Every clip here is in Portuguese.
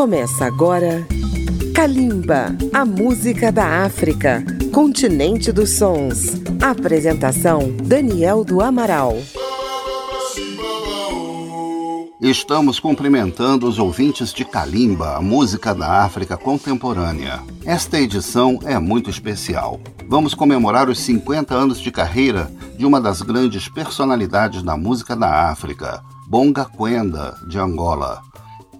Começa agora Kalimba, a música da África, continente dos sons. Apresentação Daniel do Amaral. Estamos cumprimentando os ouvintes de Kalimba, a música da África contemporânea. Esta edição é muito especial. Vamos comemorar os 50 anos de carreira de uma das grandes personalidades da música da África, Bonga Quenda, de Angola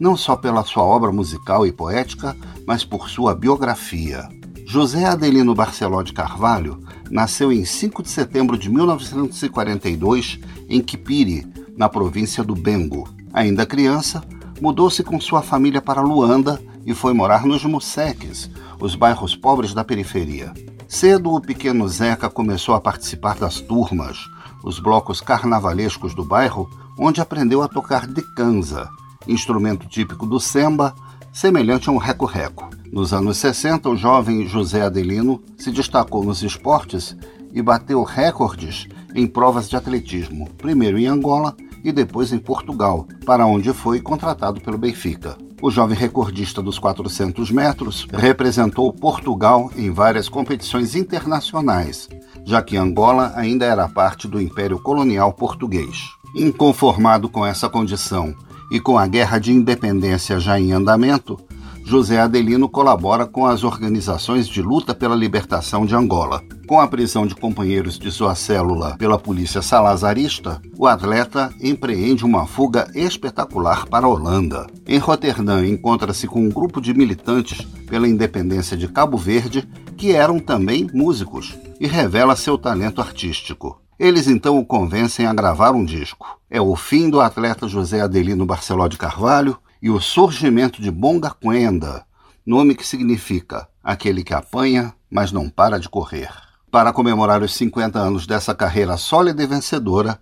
não só pela sua obra musical e poética, mas por sua biografia. José Adelino Barceló de Carvalho nasceu em 5 de setembro de 1942 em Kipiri, na província do Bengo. Ainda criança, mudou-se com sua família para Luanda e foi morar nos Museques, os bairros pobres da periferia. Cedo, o pequeno Zeca começou a participar das turmas, os blocos carnavalescos do bairro, onde aprendeu a tocar de canza, instrumento típico do semba, semelhante a um reco-reco. Nos anos 60, o jovem José Adelino se destacou nos esportes e bateu recordes em provas de atletismo, primeiro em Angola e depois em Portugal, para onde foi contratado pelo Benfica. O jovem recordista dos 400 metros representou Portugal em várias competições internacionais, já que Angola ainda era parte do Império Colonial Português. Inconformado com essa condição e com a guerra de independência já em andamento, José Adelino colabora com as organizações de luta pela libertação de Angola. Com a prisão de companheiros de sua célula pela polícia salazarista, o atleta empreende uma fuga espetacular para a Holanda. Em Roterdã, encontra-se com um grupo de militantes pela independência de Cabo Verde que eram também músicos e revela seu talento artístico. Eles então o convencem a gravar um disco. É o fim do atleta José Adelino Barceló de Carvalho e o surgimento de Bonga Quenda, nome que significa aquele que apanha, mas não para de correr. Para comemorar os 50 anos dessa carreira sólida e vencedora,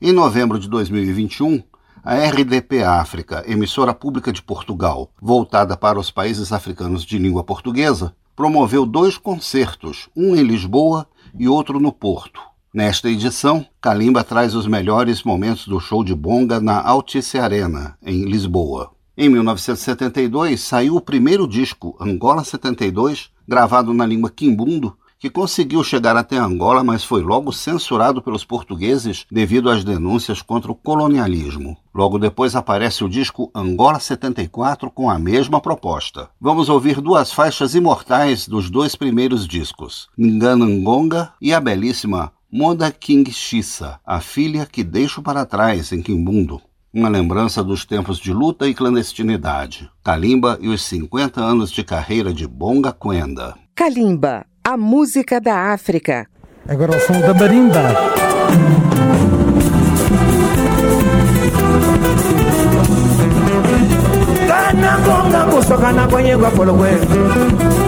em novembro de 2021, a RDP África, emissora pública de Portugal, voltada para os países africanos de língua portuguesa, promoveu dois concertos, um em Lisboa e outro no Porto, Nesta edição, Kalimba traz os melhores momentos do show de Bonga na Altice Arena, em Lisboa. Em 1972, saiu o primeiro disco, Angola 72, gravado na língua quimbundo, que conseguiu chegar até Angola, mas foi logo censurado pelos portugueses devido às denúncias contra o colonialismo. Logo depois aparece o disco Angola 74 com a mesma proposta. Vamos ouvir duas faixas imortais dos dois primeiros discos, Nganangonga e a belíssima Moda King Xissa, a filha que deixo para trás em Quimbundo. Uma lembrança dos tempos de luta e clandestinidade. Kalimba e os 50 anos de carreira de Bonga Quenda. Kalimba, a música da África. Agora o som da marimba. Gana gonga kusokana kwenye kwa.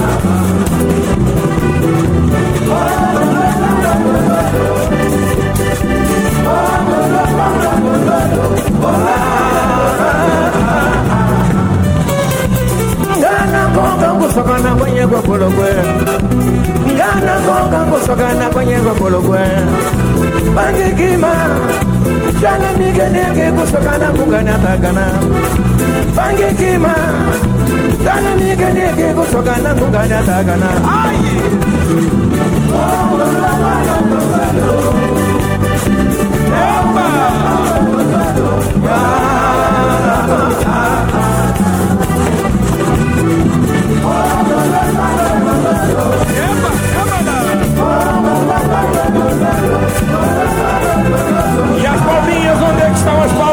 kusogana kwenye gopologwe ngana ngoka kusogana kwenye gopologwe bangikima jana nigenege kusogana kugana tagana bangikima jana nigenege kusogana kugana tagana Ay! Epa! Ah! Onde é que estão as palminhas?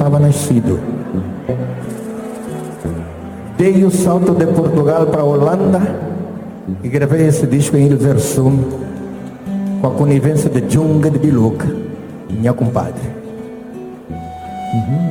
Estavam nascidos. Dei o salto de Portugal para a Holanda e gravei esse disco em Ilversum com a conivência de Junga de Biluca, minha compadre. Uhum.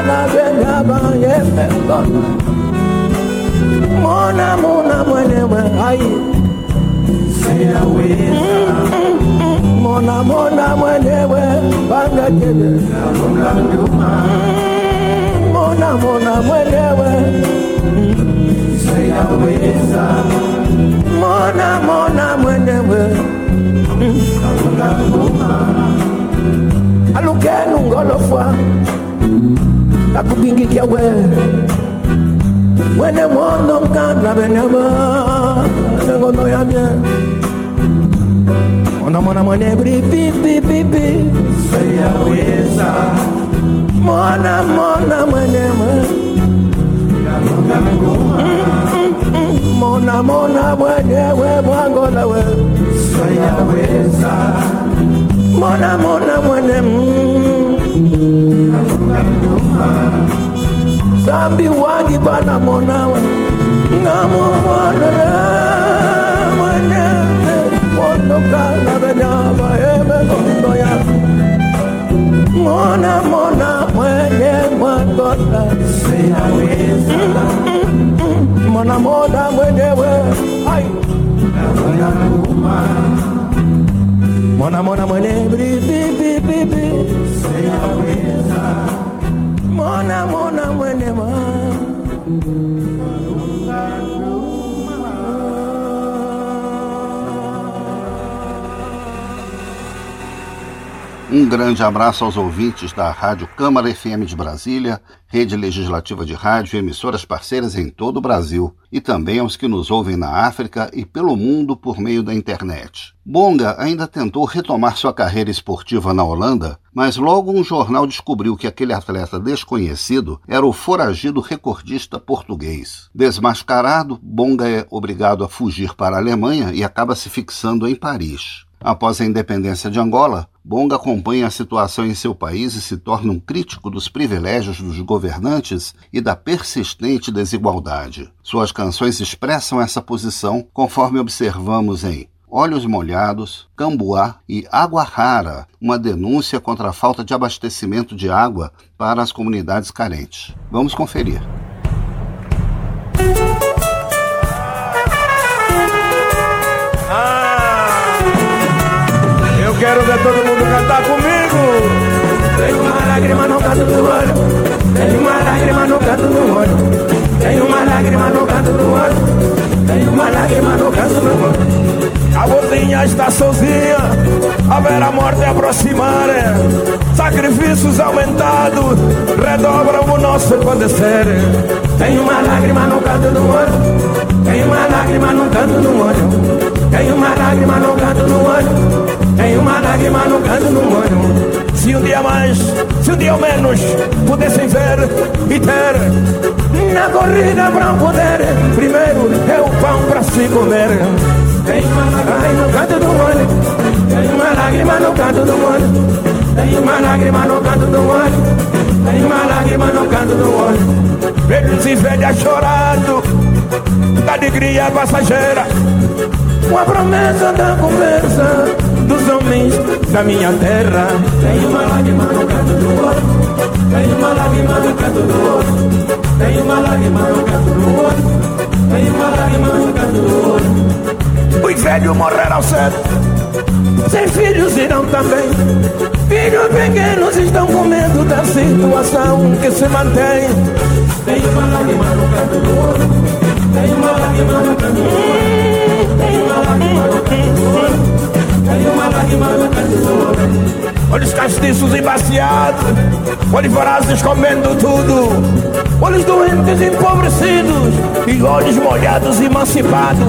Bwana zendaba yembe ngona Mona mona mwenewe hai Sina weza Mona mona mwenewe Banga kebe Mona mona mona mwenewe Sina weza Mona mona mwenewe Alukenu ngolofwa Alukenu ngolofwa akubingikia we. Wene mondo nkandrabenyama engono yamye onamona mwene bri pipipipi seyaweza mona mona mwene mona mona mwenyewe bwangola we seyaweza mona mona mwene mm. Zambi wangi bana monawe Ngamo mwanara Mwanete Mondoka na benyama Eme kondo ya. Mwana mwana mwenye mwangona Sina weza Mwana mwana mwenyewe Hai. Mwana mwana mwenye Mwana mwana baby. Say I will. Mona, Mona, when am I? Um grande abraço aos ouvintes da Rádio Câmara FM de Brasília, rede legislativa de rádio e emissoras parceiras em todo o Brasil, e também aos que nos ouvem na África e pelo mundo por meio da internet. Bonga ainda tentou retomar sua carreira esportiva na Holanda, mas logo um jornal descobriu que aquele atleta desconhecido era o foragido recordista português. Desmascarado, Bonga é obrigado a fugir para a Alemanha e acaba se fixando em Paris. Após a independência de Angola, Bonga acompanha a situação em seu país e se torna um crítico dos privilégios dos governantes e da persistente desigualdade. Suas canções expressam essa posição, conforme observamos em Olhos Molhados, Cambuá e Água Rara, uma denúncia contra a falta de abastecimento de água para as comunidades carentes. Vamos conferir. Quero ver todo mundo cantar comigo. Tem uma lágrima no canto do olho. Tem uma lágrima no canto do olho. Tem uma lágrima no canto do olho. Tem uma lágrima no canto do olho. A vozinha está sozinha, a ver a morte aproximar. Sacrifícios aumentados redobram o nosso padecer. Tem uma lágrima no canto do olho. Tem uma lágrima no canto do olho Tem uma lágrima no canto do olho. Tem uma lágrima no canto do olho. Se um dia mais, se um dia menos Pudessem ver e ter Na corrida para poder Primeiro é o pão para se comer. Tem uma lágrima no canto do olho. Tem uma lágrima no canto do olho. Tem uma lágrima no canto do olho. Tem uma lágrima no canto do olho. Velhos e velhas chorando Da alegria passageira Uma promessa da conversa Dos homens da minha terra Tem uma lágrima no canto do olho Tem uma lágrima no canto do olho Tem uma lágrima no canto do olho Tem uma lágrima no canto do olho Os velhos morreram cedo sem filhos irão também. Filhos pequenos estão com medo da situação que se mantém. Tem uma lágrima no canto do olho. Tem uma lágrima no canto do olho. Olhos castiços e baciados, olhos vorazes comendo tudo, olhos doentes empobrecidos. E olhos molhados emancipados.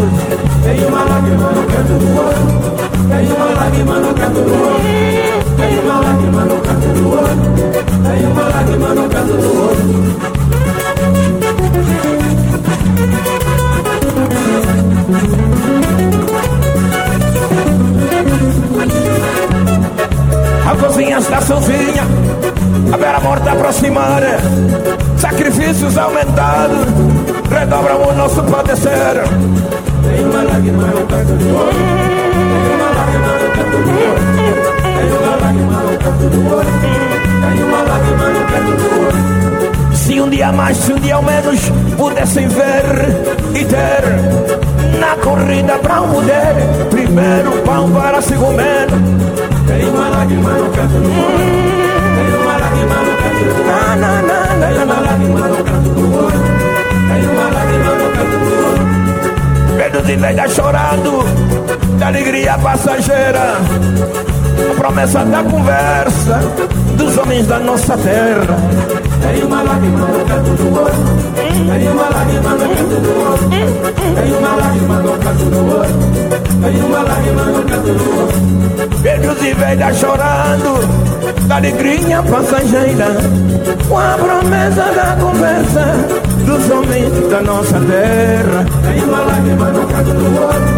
Tem uma lágrima no canto do olho. Tem uma lágrima no canto do olho Tem uma lágrima no canto do olho Tem uma lágrima no canto do olho A cozinha está sozinha A beira morta aproximar Sacrifícios aumentados. Redobram o nosso padecer. Tem uma lágrima no canto do olho se um dia mais, se um dia ao menos pudessem ver e ter na corrida para um mulher, primeiro pão para se comer. Lágrima no canto do olho, tem uma lágrima no canto do olho, tem uma lágrima no canto do olho, tem uma lágrima no canto do olho. Velhos e velhas chorando, da alegria passageira a promessa da conversa dos homens da nossa terra. Tem uma lágrima no canto do olho, tem uma lágrima no canto do olho, tem uma lágrima no canto do olho, tem uma lágrima no canto do olho. Velhos e velhas chorando, da alegria passageira, com a promessa da conversa dos homens da nossa terra. Tem uma lágrima no canto do olho,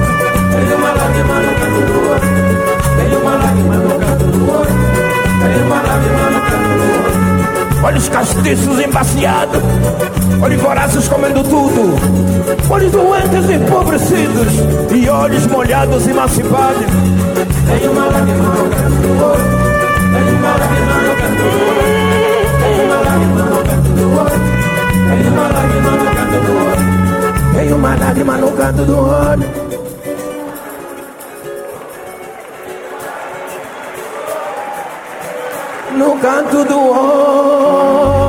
tem uma lágrima no canto do olho. Tem uma lágrima no canto do olho. Tem uma lágrima no canto do olho. Olhos castiços embaciados. Olhos vorazes comendo tudo. Olhos doentes empobrecidos E olhos molhados emancipados Tem uma lágrima no canto do olho. Tem uma lágrima no canto do olho. Tem uma lágrima no canto do olho. Tem uma lágrima no canto do olho. Tem uma lágrima no canto do olho no canto do olho.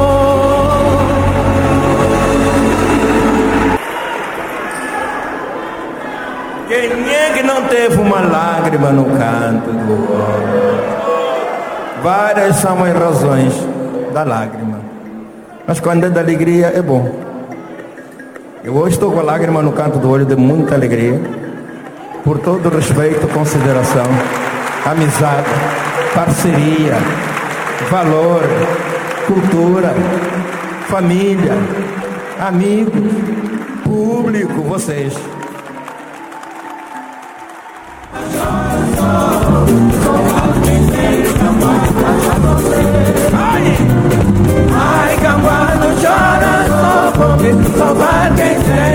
Quem é que não teve uma lágrima no canto do olho? Várias são as razões da lágrima. Mas quando é da alegria é bom. Eu hoje estou com a lágrima no canto do olho de muita alegria. Por todo respeito, consideração, amizade, parceria, valor, cultura, família, amigos, público, vocês. Ai, ai, chora só só quem tem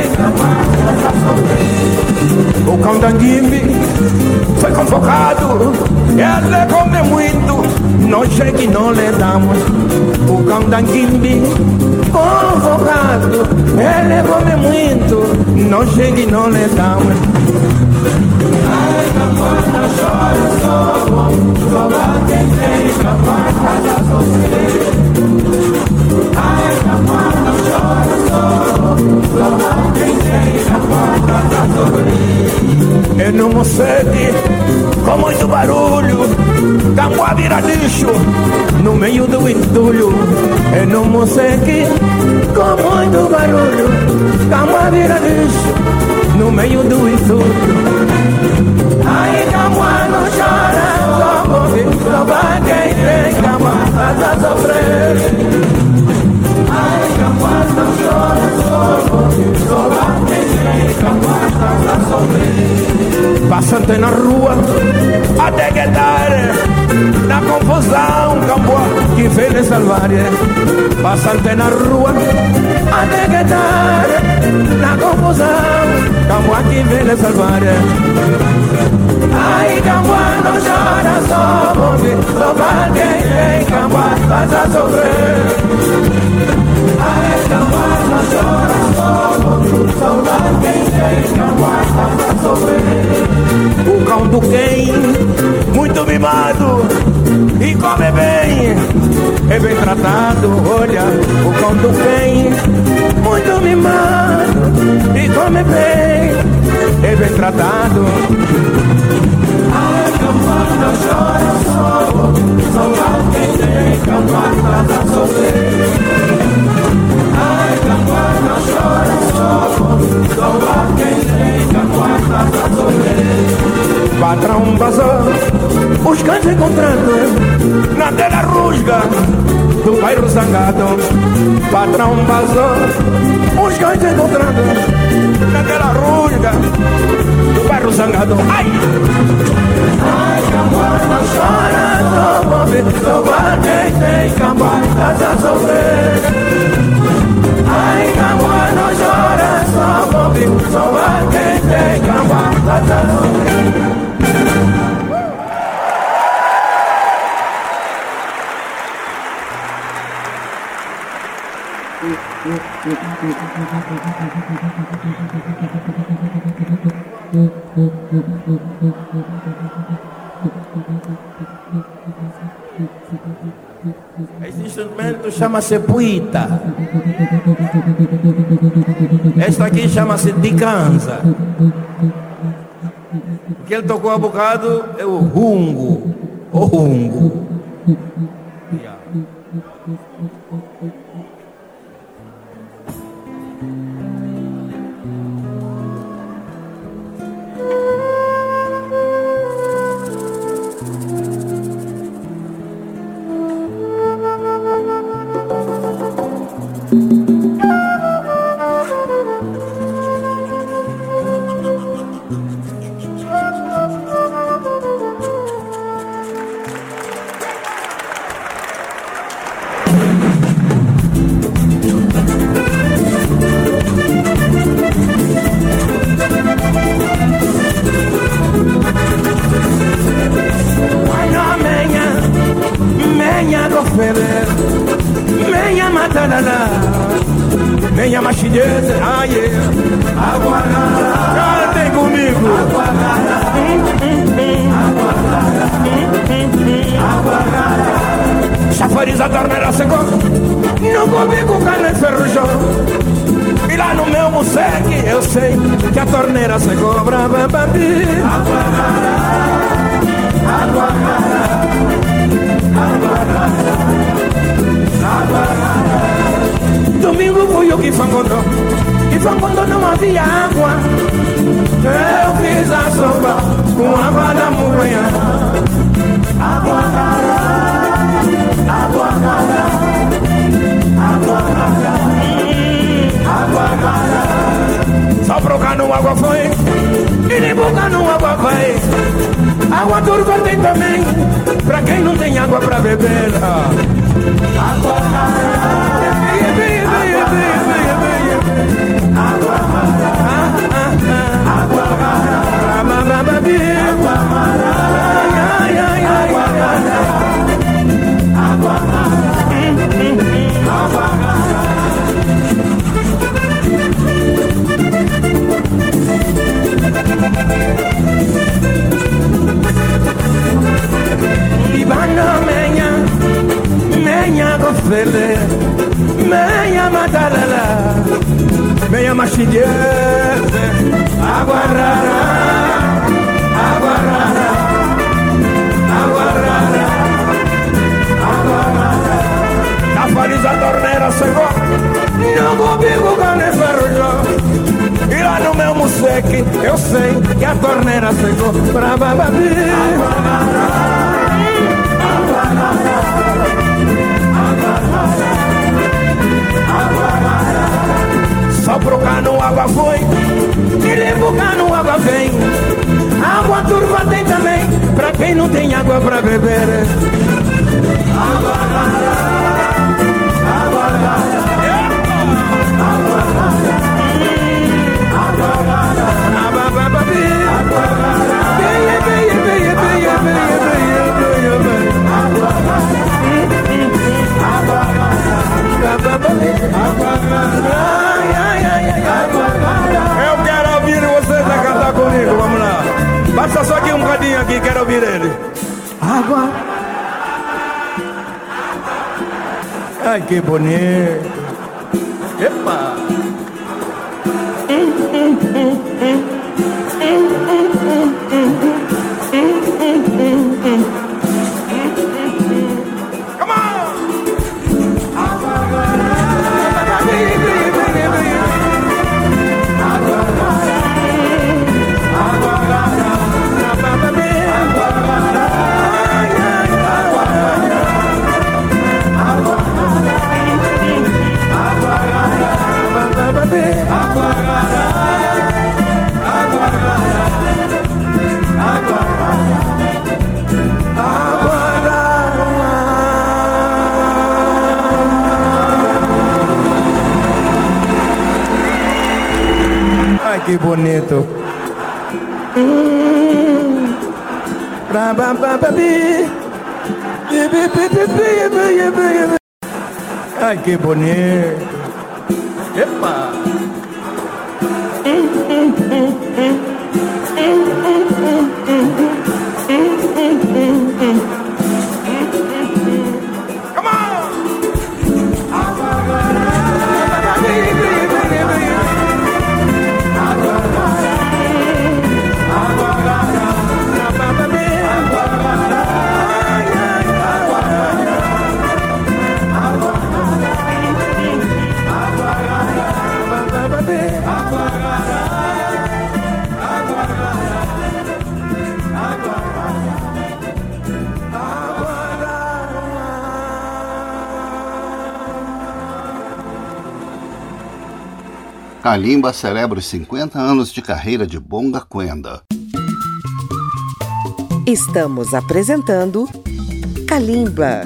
O cão da foi convocado, ele come muito não chega e não lhe damos o cão da Quimbi convocado. Ele come muito, não chega e não lhe damos. Ai, campana, chora, só lá quem tem campana, já sofrer. Ai, campana, não sei moseque com muito barulho. Camboa vira lixo no meio do entulho. É no moseque com muito barulho. Camboa vira lixo no meio do entulho. Ai, Camboa não chora, só só vai quem tem Camboa pra sofrer. Passante na rua, até que tarde, na confusão, Camboa que vem me salvar. Passante na rua, até que tarde, na confusão, Camboa que vem me salvar. Ai, Camboa não chora, só ouve, só vai quem tem Camboa pra sofrer. Ai, Camboa não chora, só ouve, só vai quem tem Camboa pra sofrer. O cão do quem, muito mimado e come bem, é bem tratado. Olha, o cão do quem, muito mimado e come bem, é bem tratado. Ai, Camboa não chora, só vai quem tem pra sofrer. Ai, Camboa não chora, só vai quem tem Camboa pra sofrer. Patrão os cães encontrando na telha rusga do bairro zangado. Patrão os cães encontrando telha rusga do bairro zangado. Ai! Ai, Camboa não chora, ouve, só vai quem tem Camboa pra sofrer. Ai, Camboa não chora, só ouve, só quem tem Camboa pra sofrer. Esse instrumento chama-se puita. Esta aqui chama-se dicanza. O que ele tocou há bocado é o rungo. O rungo. E fangondou não havia água Eu fiz a sopa com água da montanha Água cara, água cara Água cara, água cara Só pro cano água foi E nem pro cano água vai Água turva tem também Pra quem não tem água pra beber Água cara fele meia matarala meia machinheza água rara água rara Afariz a torneira chegou Não comigo ganefarujou E lá no meu moceque Eu sei que a torneira chegou Pra bababi Só pro cano água foi E limpo cano água vem. Água turva tenta Pra quem não tem água pra beber Ai, que bonito. Kalimba celebra os 50 anos de carreira de Bonga Quenda. Estamos apresentando Kalimba.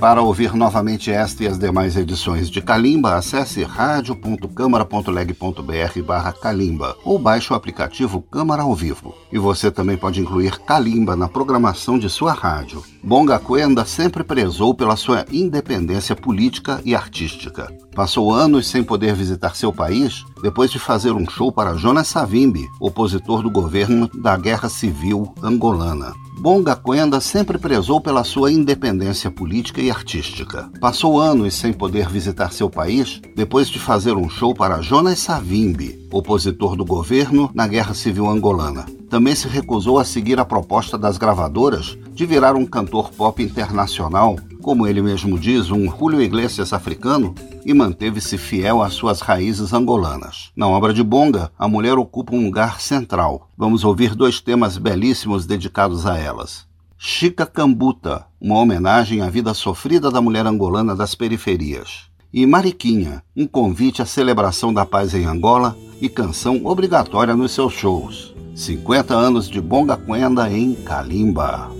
Para ouvir novamente esta e as demais edições de Kalimba, acesse radio.câmara.leg.br barra Kalimba ou baixe o aplicativo Câmara ao Vivo. E você também pode incluir Kalimba na programação de sua rádio. Bonga Quenda sempre prezou pela sua independência política e artística. Passou anos sem poder visitar seu país depois de fazer um show para Jonas Savimbi, opositor do governo da Guerra Civil angolana. Bonga Quenda sempre prezou pela sua independência política e artística. Passou anos sem poder visitar seu país depois de fazer um show para Jonas Savimbi, opositor do governo na Guerra Civil angolana. Também se recusou a seguir a proposta das gravadoras de virar um cantor pop internacional, como ele mesmo diz, um Julio Iglesias africano, e manteve-se fiel às suas raízes angolanas. Na obra de Bonga, a mulher ocupa um lugar central. Vamos ouvir dois temas belíssimos dedicados a elas. Chica Cambuta, uma homenagem à vida sofrida da mulher angolana das periferias. E Mariquinha, um convite à celebração da paz em Angola e canção obrigatória nos seus shows. 50 anos de Bonga Quenda em Kalimba.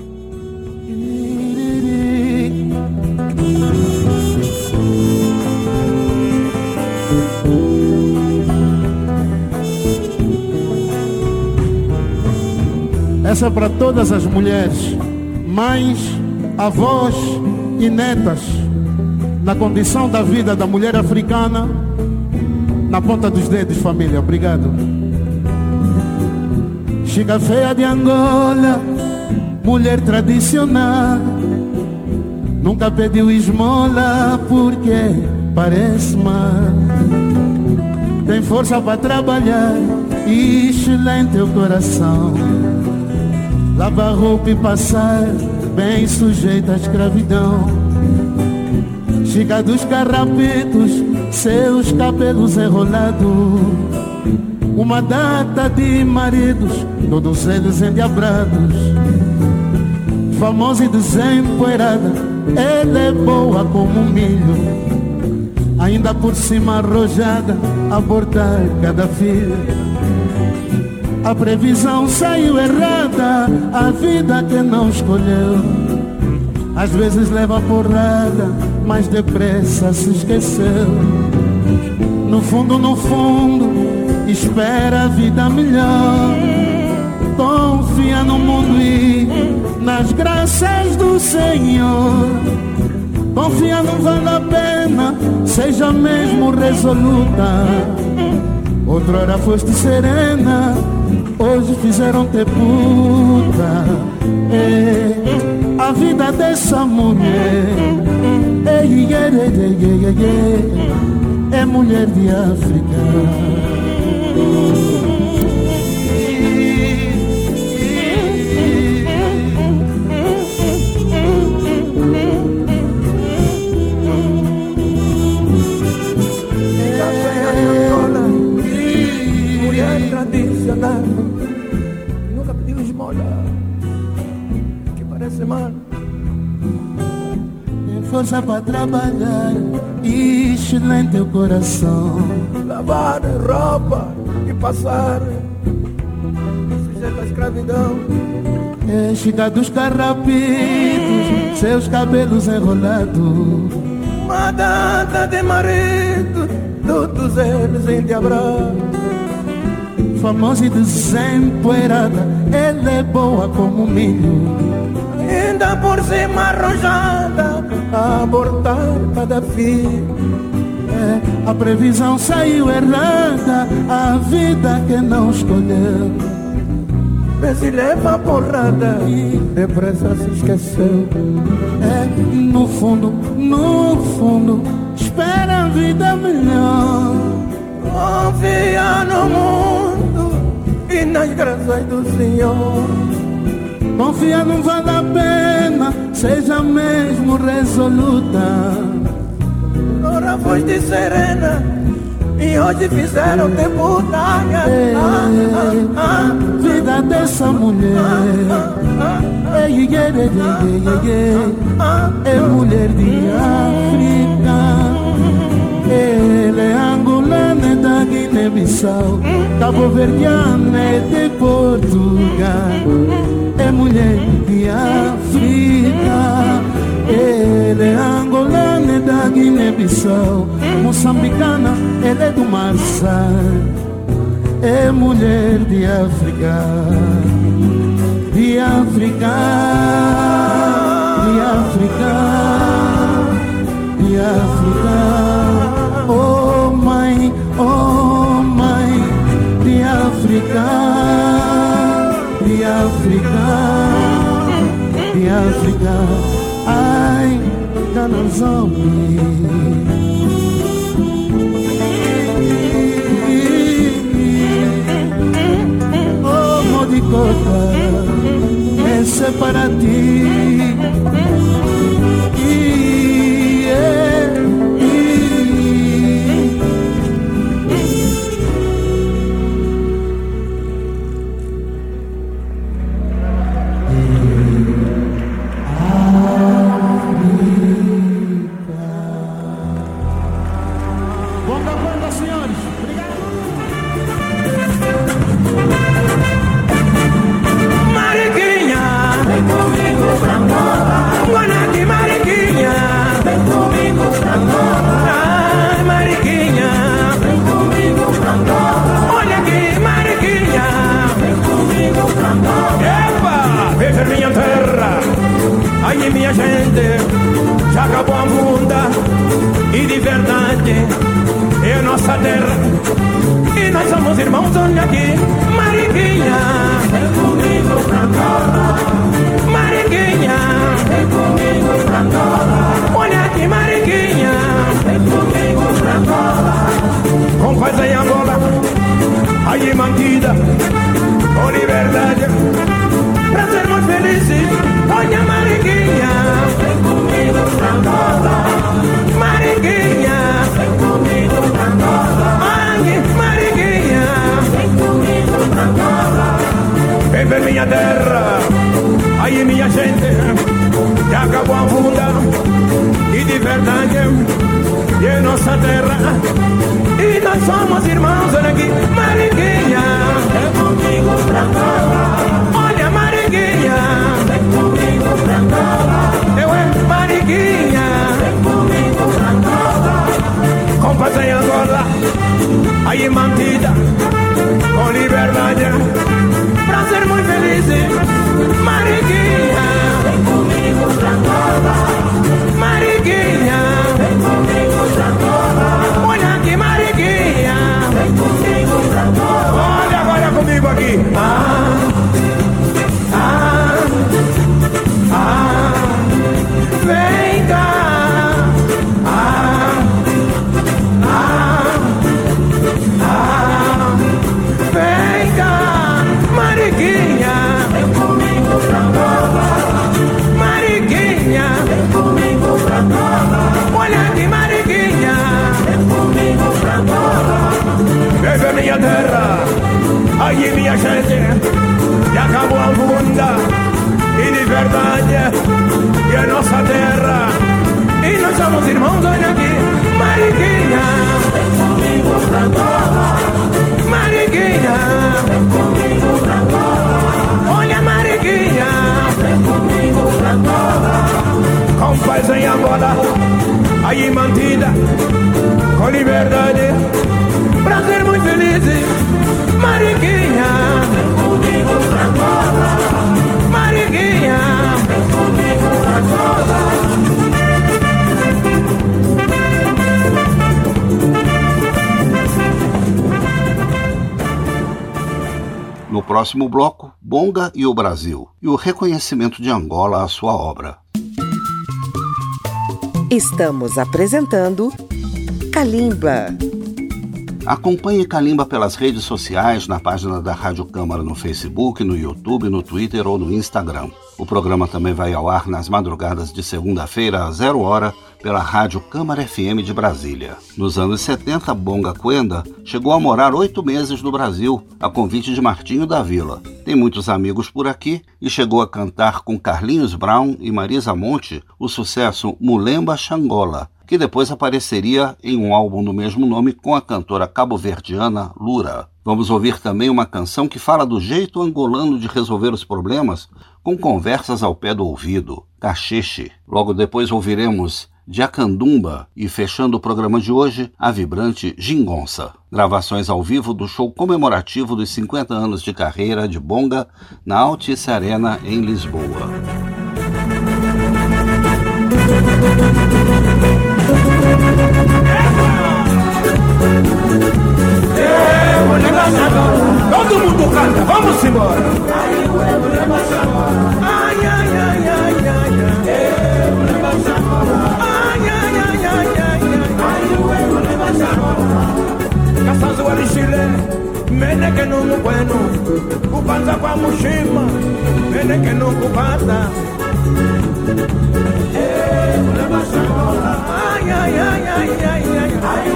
Essa é para todas as mulheres, mães, avós e netas, na condição da vida da mulher africana, na ponta dos dedos, família. Obrigado. Chica feia de Angola, mulher tradicional, nunca pediu esmola porque parece mal. Tem força para trabalhar e excelente o coração. Lavar roupa e passar, bem sujeita à escravidão. Chica dos carrapetos, seus cabelos enrolados. uma data de maridos, todos eles endiabrados. Famosa e desempoeirada, ela é boa como milho. Ainda por cima arrojada, abortar cada filho. A previsão saiu errada, a vida que não escolheu. Às vezes leva porrada, mas depressa se esqueceu. No fundo, no fundo, espera a vida melhor. Confia no mundo e nas graças do Senhor. Confia, não vale a pena, seja mesmo resoluta. Outrora foste serena, hoje fizeram-te puta. É a vida dessa mulher. É, é mulher de África. Força para trabalhar. Excelente o coração. Lavar roupa e passar. Sujeito à escravidão. É Chica dos carrapitos Seus cabelos enrolados. Uma data de marido Todos eles endiabrados famosa e desempoeirada, ela é boa como milho. Ainda por cima arrojada, a abortar cada filho. É, a previsão saiu errada, a vida que não escolheu. Vê se leva a porrada e depressa se esqueceu. É, no fundo, no fundo, espera a vida melhor. Confia no mundo e nas graças do Senhor. Confia, não vale a pena, seja mesmo resoluta. Ora foste serena e hoje fizeram te putanha. É, ah, ah, vida dessa mulher. É mulher de África. É da Guiné-Bissau Cabo Verdeana é de Portugal. É mulher de África Ele é angolana é da Guiné-Bissau. Moçambicana, ele é do Marçal. É mulher de África. De África. De África. De África. Oh África, de África, de África, ai, canazombi. Oh, modicota, esse é para ti. No próximo bloco, Bonga e o Brasil e o reconhecimento de Angola à sua obra. Estamos apresentando Kalimba. Acompanhe Kalimba pelas redes sociais, na página da Rádio Câmara no Facebook, no YouTube, no Twitter ou no Instagram. O programa também vai ao ar nas madrugadas de segunda-feira, às zero hora, pela Rádio Câmara FM de Brasília. Nos anos 70, Bonga Quenda chegou a morar oito meses no Brasil, a convite de Martinho da Vila. Tem muitos amigos por aqui e chegou a cantar com Carlinhos Brown e Marisa Monte o sucesso Mulemba Xangola, que depois apareceria em um álbum do mesmo nome com a cantora cabo-verdiana Lura. Vamos ouvir também uma canção que fala do jeito angolano de resolver os problemas com conversas ao pé do ouvido, Cacheche. Logo depois ouviremos Jacandumba e, fechando o programa de hoje, a vibrante Gingonça. Gravações ao vivo do show comemorativo dos 50 anos de carreira de Bonga na Altice Arena, em Lisboa. Todo mundo canta, vamos embora. Ai. Kasanzu walishile meneke numukwenu kupanza kwa mushima meneke nukupata Ai, ai, ai, ai, ai, ai. Ai,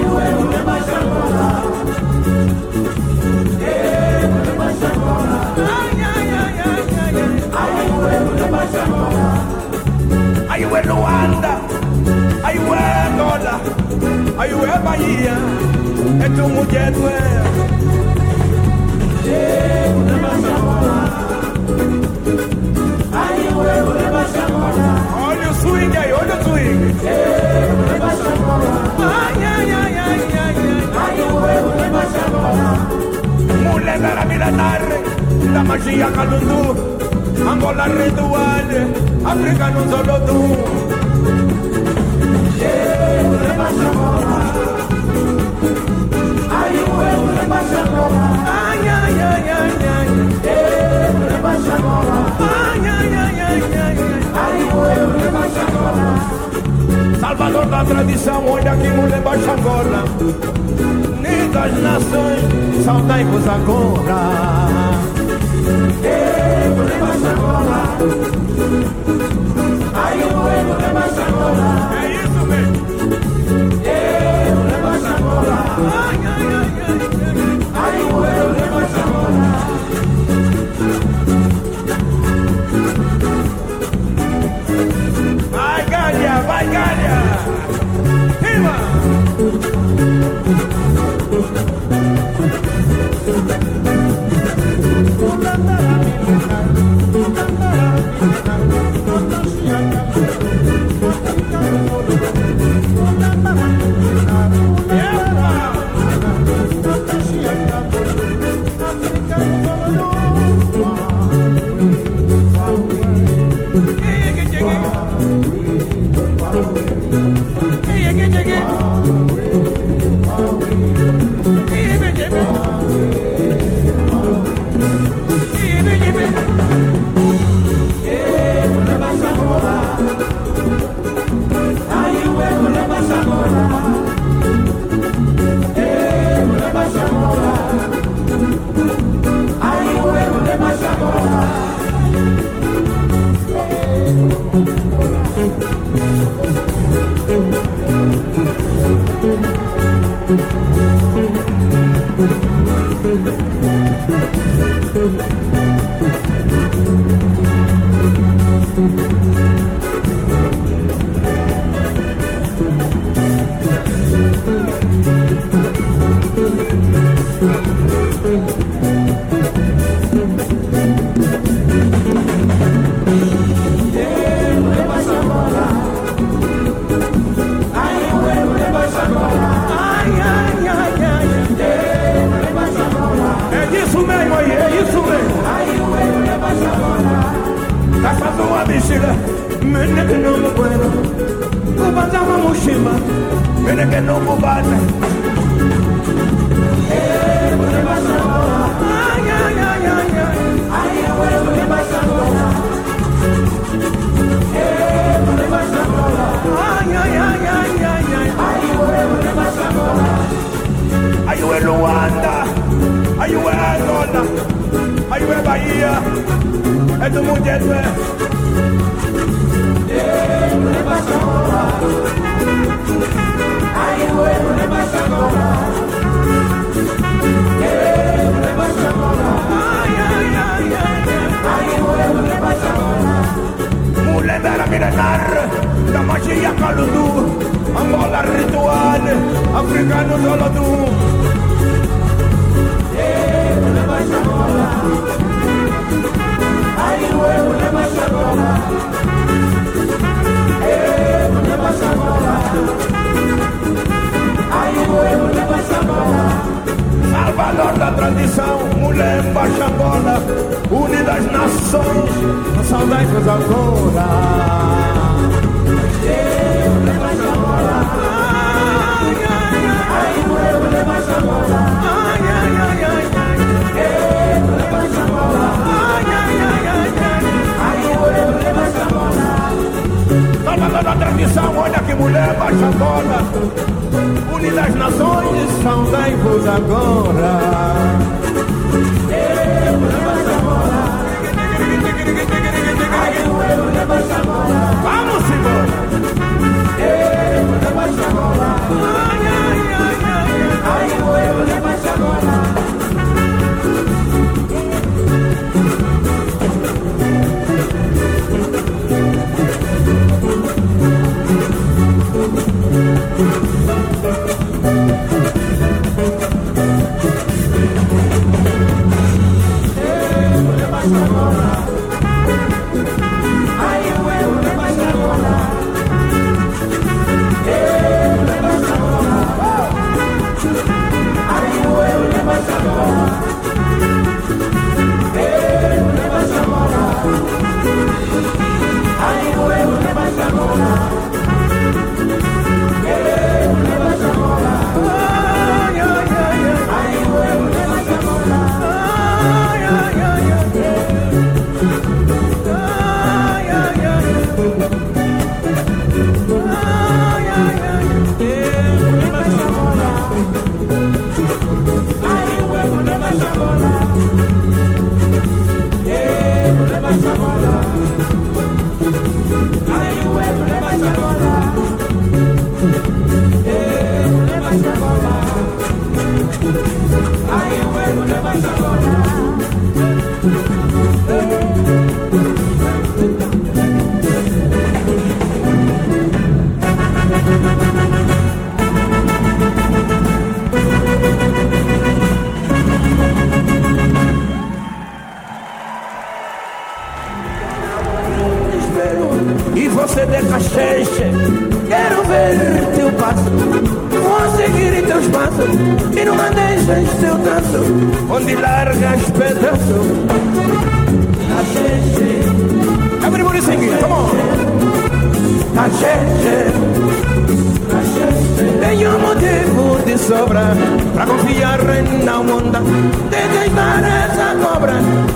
ai, ai, ai, ai, ai. Aiwe Luanda, aiwe Angola, aiwe Bahia, etu mujetwe. Olha o swing aí, olha o swing. Ai, ai, ai, ai, ai, ai. Mulher da milenar, da magia calundu, Angola ritual, africano solo tu. Ay, ay, Salvador da tradição, olha que mulher baixa agora. Nem das nações, saudai-vos agora. É e você de cheche. Quero ver teu passo, vou seguir em teus passos, e não deixas teu tanto, onde largas pedaço. A cheche. Everybody singing, come on. A cheche tenho motivo de sobra Pra confiar na onda De deitar essa cobra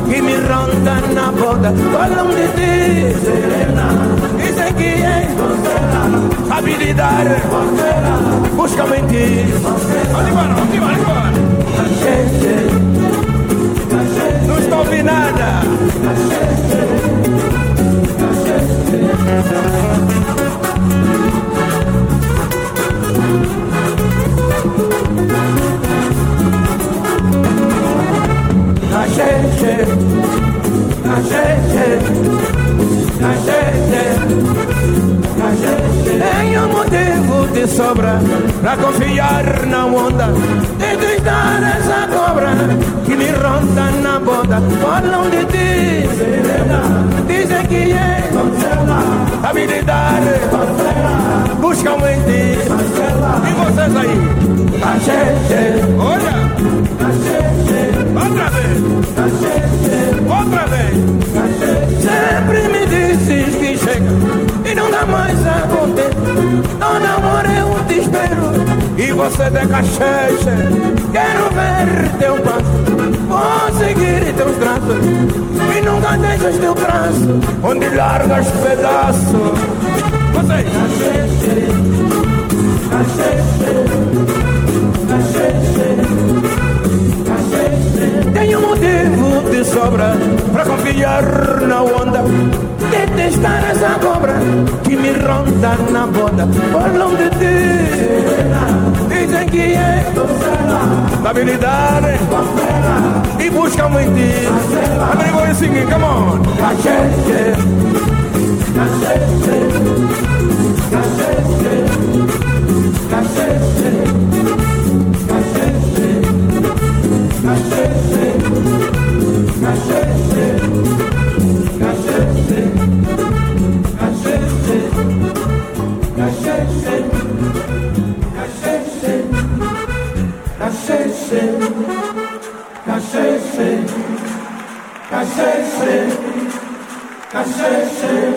Que me ronda na boda Falam de ti, serena Dizem que és donzela Habilidade é Busca mentir Vamos embora, vamos embora, embora Não estou ouvindo nada. Cachê, cachê, cachê. Gente, a gente, a gente. Tenho motivo de sobra pra confiar na onda. De tentar essa cobra que me ronda na boda Falam de ti, dizem que é habilidade Buscam em ti E vocês aí? A gente, olha. A gente, outra vez Sempre me dizes que chega e não dá mais a. Dona Amor, eu te espero e você de cacheche. Quero ver teu passo, vou seguir teus traços e nunca deixas teu braço onde largas pedaços. Você, cacheche, cacheche, cacheche. Tenho motivo de sobra para confiar na onda. Detestar essa cobra que me ronda na boda Falam de ti Dizem que é habilidade. E buscam em ti. Everybody singing, come on. Cachete Cachete Cachete Cachete, cachete, cachete.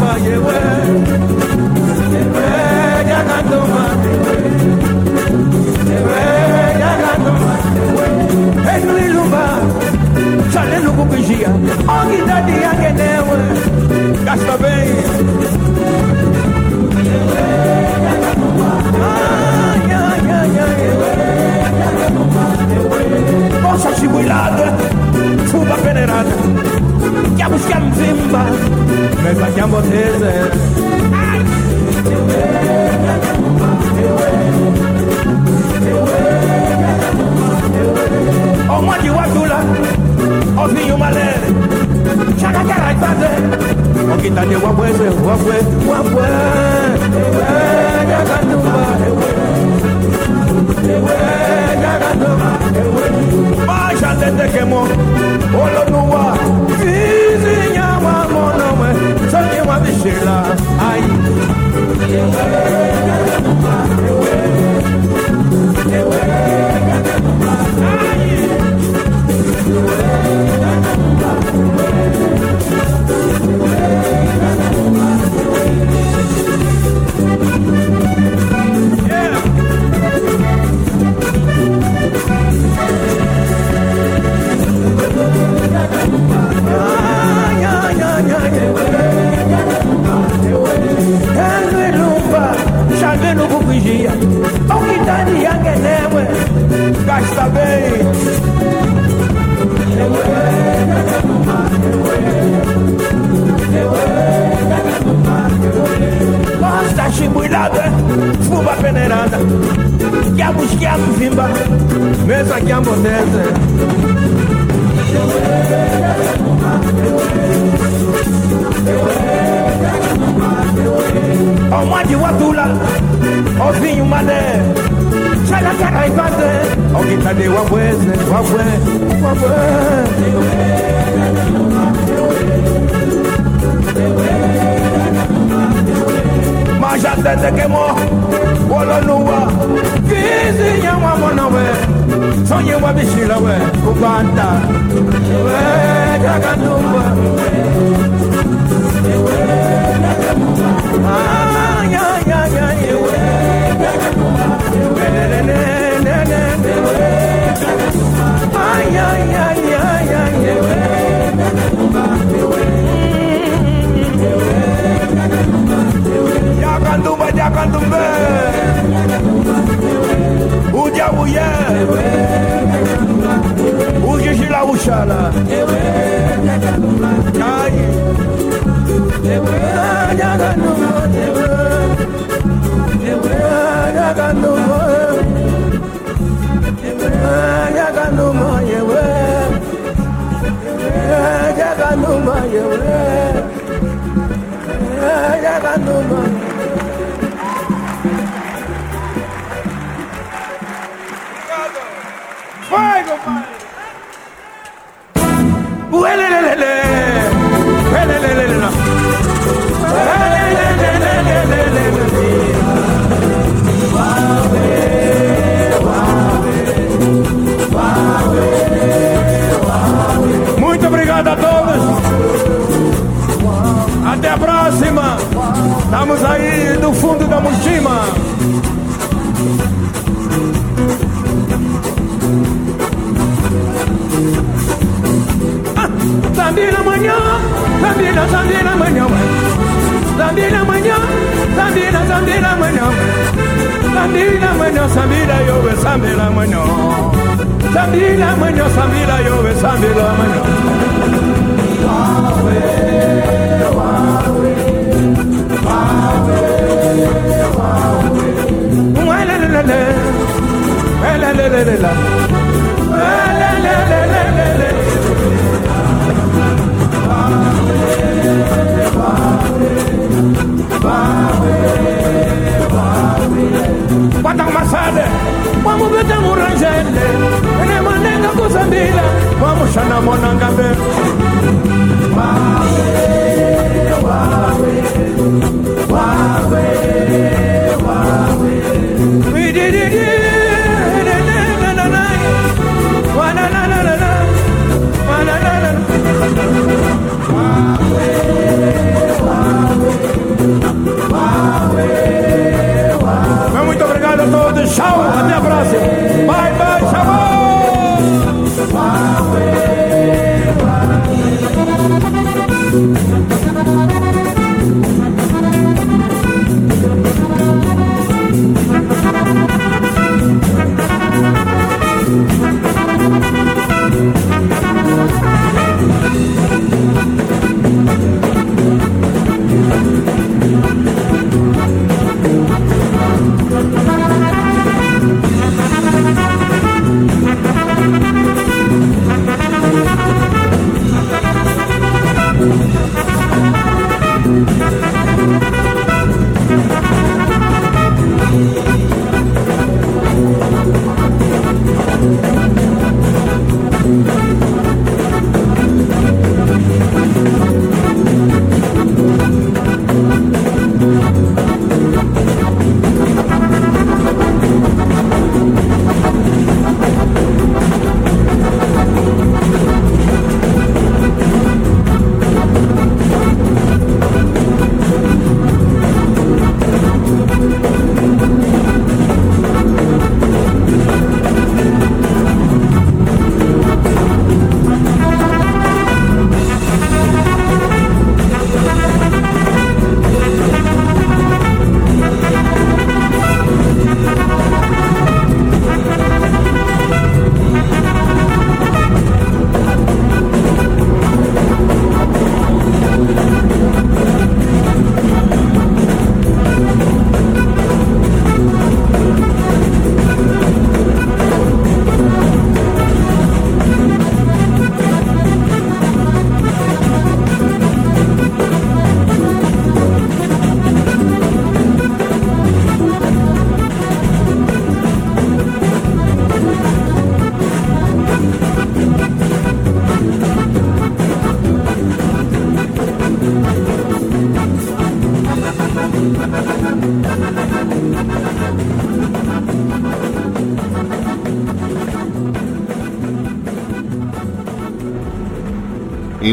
fallé, ouais.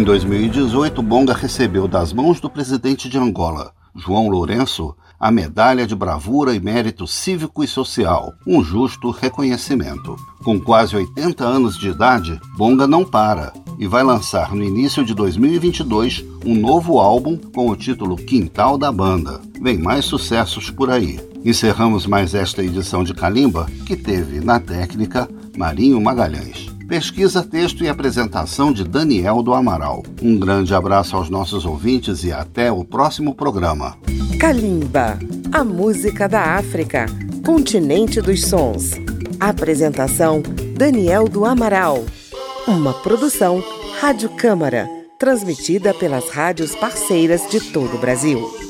2018, Bonga recebeu das mãos do presidente de Angola, João Lourenço, a Medalha de Bravura e Mérito Cívico e Social, um justo reconhecimento. Com quase 80 anos de idade, Bonga não para e vai lançar no início de 2022 um novo álbum com o título Quintal da Banda. Vem mais sucessos por aí. Encerramos mais esta edição de Calimba, que teve na técnica Marinho Magalhães. Pesquisa, texto e apresentação de Daniel do Amaral. Um grande abraço aos nossos ouvintes e até o próximo programa. Kalimba, a música da África, continente dos sons. Apresentação: Daniel do Amaral. Uma produção Rádio Câmara transmitida pelas rádios parceiras de todo o Brasil.